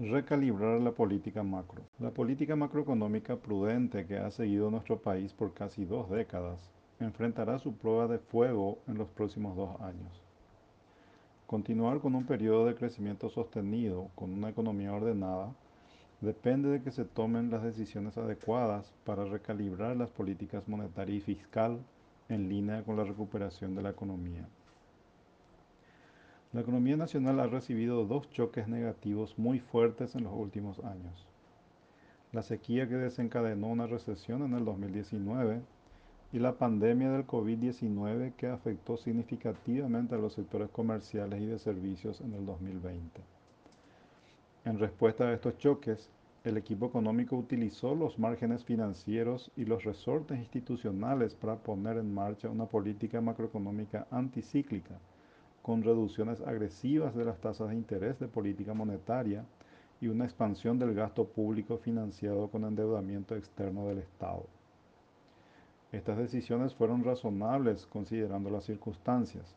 Recalibrar la política macro. La política macroeconómica prudente que ha seguido nuestro país por casi dos décadas enfrentará su prueba de fuego en los próximos dos años. Continuar con un periodo de crecimiento sostenido, con una economía ordenada, depende de que se tomen las decisiones adecuadas para recalibrar las políticas monetaria y fiscal en línea con la recuperación de la economía. La economía nacional ha recibido dos choques negativos muy fuertes en los últimos años. La sequía que desencadenó una recesión en el 2019 y la pandemia del COVID-19 que afectó significativamente a los sectores comerciales y de servicios en el 2020. En respuesta a estos choques, el equipo económico utilizó los márgenes financieros y los resortes institucionales para poner en marcha una política macroeconómica anticíclica con reducciones agresivas de las tasas de interés de política monetaria y una expansión del gasto público financiado con endeudamiento externo del Estado. Estas decisiones fueron razonables considerando las circunstancias,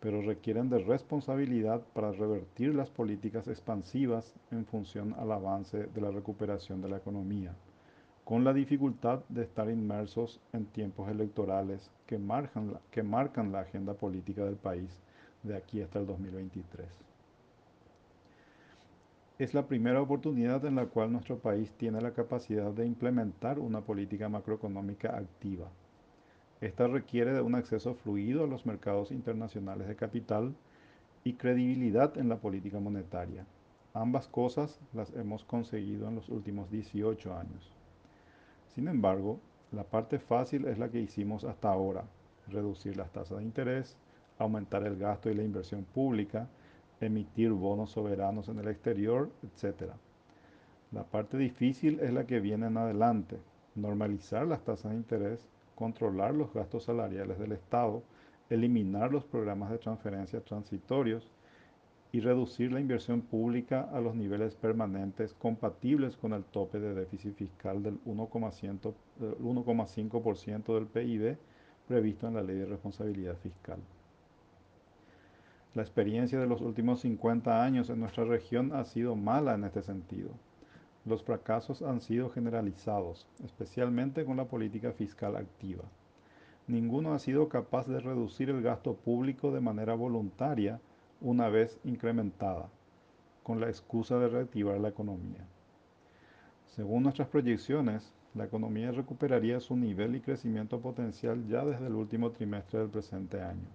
pero requieren de responsabilidad para revertir las políticas expansivas en función al avance de la recuperación de la economía, con la dificultad de estar inmersos en tiempos electorales que marcan la, que marcan la agenda política del país de aquí hasta el 2023. Es la primera oportunidad en la cual nuestro país tiene la capacidad de implementar una política macroeconómica activa. Esta requiere de un acceso fluido a los mercados internacionales de capital y credibilidad en la política monetaria. Ambas cosas las hemos conseguido en los últimos 18 años. Sin embargo, la parte fácil es la que hicimos hasta ahora, reducir las tasas de interés, aumentar el gasto y la inversión pública, emitir bonos soberanos en el exterior, etc. La parte difícil es la que viene en adelante, normalizar las tasas de interés, controlar los gastos salariales del Estado, eliminar los programas de transferencia transitorios y reducir la inversión pública a los niveles permanentes compatibles con el tope de déficit fiscal del 1,5% del PIB previsto en la Ley de Responsabilidad Fiscal. La experiencia de los últimos 50 años en nuestra región ha sido mala en este sentido. Los fracasos han sido generalizados, especialmente con la política fiscal activa. Ninguno ha sido capaz de reducir el gasto público de manera voluntaria una vez incrementada, con la excusa de reactivar la economía. Según nuestras proyecciones, la economía recuperaría su nivel y crecimiento potencial ya desde el último trimestre del presente año.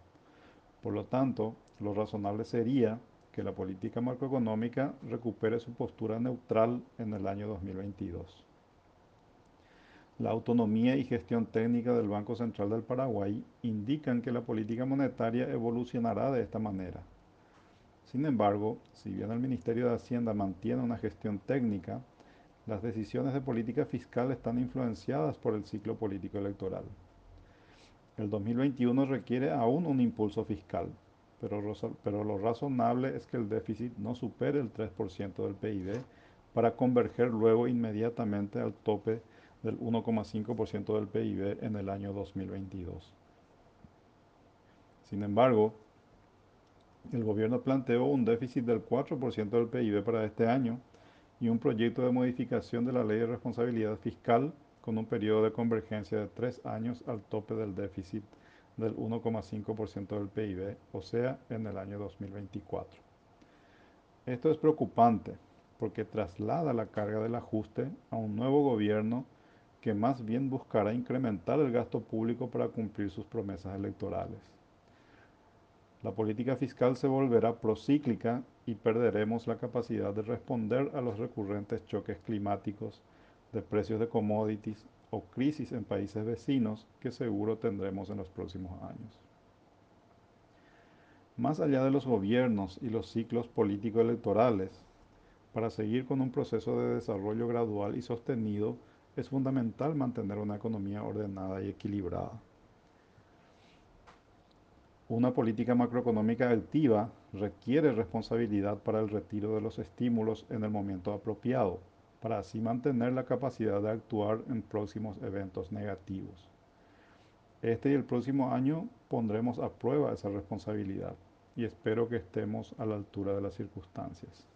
Por lo tanto, lo razonable sería que la política macroeconómica recupere su postura neutral en el año 2022. La autonomía y gestión técnica del Banco Central del Paraguay indican que la política monetaria evolucionará de esta manera. Sin embargo, si bien el Ministerio de Hacienda mantiene una gestión técnica, las decisiones de política fiscal están influenciadas por el ciclo político electoral. El 2021 requiere aún un impulso fiscal, pero, lo razonable es que el déficit no supere el 3% del PIB para converger luego inmediatamente al tope del 1,5% del PIB en el año 2022. Sin embargo, el gobierno planteó un déficit del 4% del PIB para este año y un proyecto de modificación de la ley de responsabilidad fiscal con un periodo de convergencia de tres años al tope del déficit del 1,5% del PIB, o sea, en el año 2024. Esto es preocupante porque traslada la carga del ajuste a un nuevo gobierno que más bien buscará incrementar el gasto público para cumplir sus promesas electorales. La política fiscal se volverá procíclica y perderemos la capacidad de responder a los recurrentes choques climáticos de precios de commodities o crisis en países vecinos que seguro tendremos en los próximos años. Más allá de los gobiernos y los ciclos político-electorales, para seguir con un proceso de desarrollo gradual y sostenido, es fundamental mantener una economía ordenada y equilibrada. Una política macroeconómica activa requiere responsabilidad para el retiro de los estímulos en el momento apropiado para así mantener la capacidad de actuar en próximos eventos negativos. Este y el próximo año pondremos a prueba esa responsabilidad y espero que estemos a la altura de las circunstancias.